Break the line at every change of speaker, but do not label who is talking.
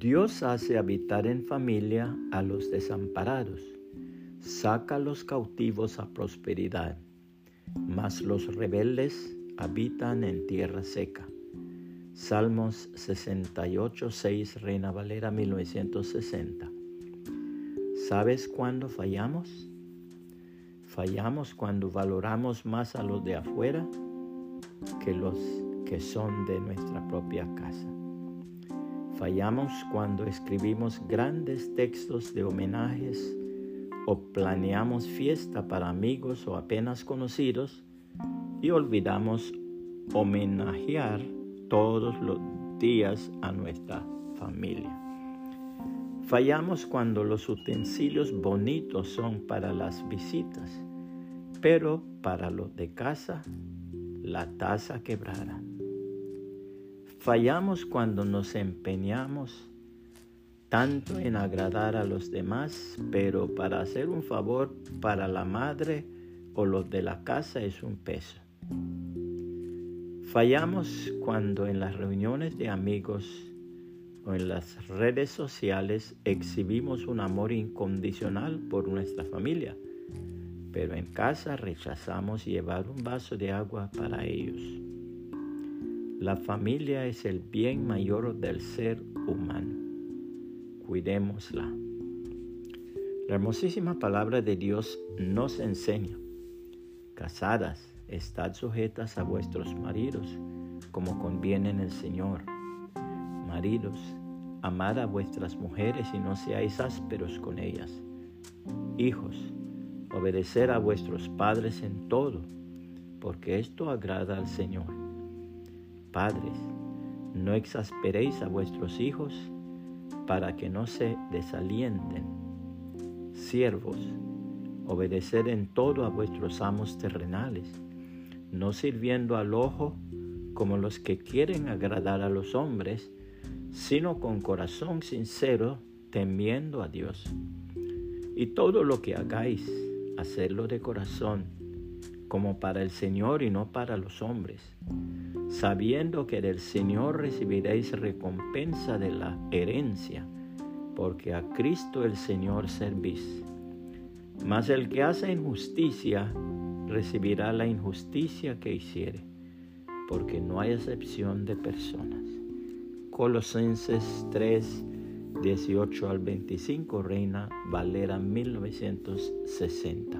Dios hace habitar en familia a los desamparados, saca a los cautivos a prosperidad, mas los rebeldes habitan en tierra seca. Salmos 68, 6, Reina Valera 1960. ¿Sabes cuándo fallamos? Fallamos cuando valoramos más a los de afuera que los que son de nuestra propia casa. Fallamos cuando escribimos grandes textos de homenajes o planeamos fiesta para amigos o apenas conocidos y olvidamos homenajear todos los días a nuestra familia. Fallamos cuando los utensilios bonitos son para las visitas, pero para los de casa, la taza quebrada. Fallamos cuando nos empeñamos tanto en agradar a los demás, pero para hacer un favor para la madre o los de la casa es un peso. Fallamos cuando en las reuniones de amigos o en las redes sociales exhibimos un amor incondicional por nuestra familia, pero en casa rechazamos llevar un vaso de agua para ellos. La familia es el bien mayor del ser humano. Cuidémosla. La hermosísima palabra de Dios nos enseña, casadas, estad sujetas a vuestros maridos, como conviene en el Señor. Maridos, amad a vuestras mujeres y no seáis ásperos con ellas. Hijos, obedecer a vuestros padres en todo, porque esto agrada al Señor. Padres, no exasperéis a vuestros hijos para que no se desalienten. Siervos, obedecer en todo a vuestros amos terrenales, no sirviendo al ojo como los que quieren agradar a los hombres, sino con corazón sincero, temiendo a Dios. Y todo lo que hagáis, hacerlo de corazón, como para el Señor y no para los hombres sabiendo que del Señor recibiréis recompensa de la herencia, porque a Cristo el Señor servís. Mas el que hace injusticia recibirá la injusticia que hiciere, porque no hay excepción de personas. Colosenses 3, 18 al 25, Reina Valera 1960.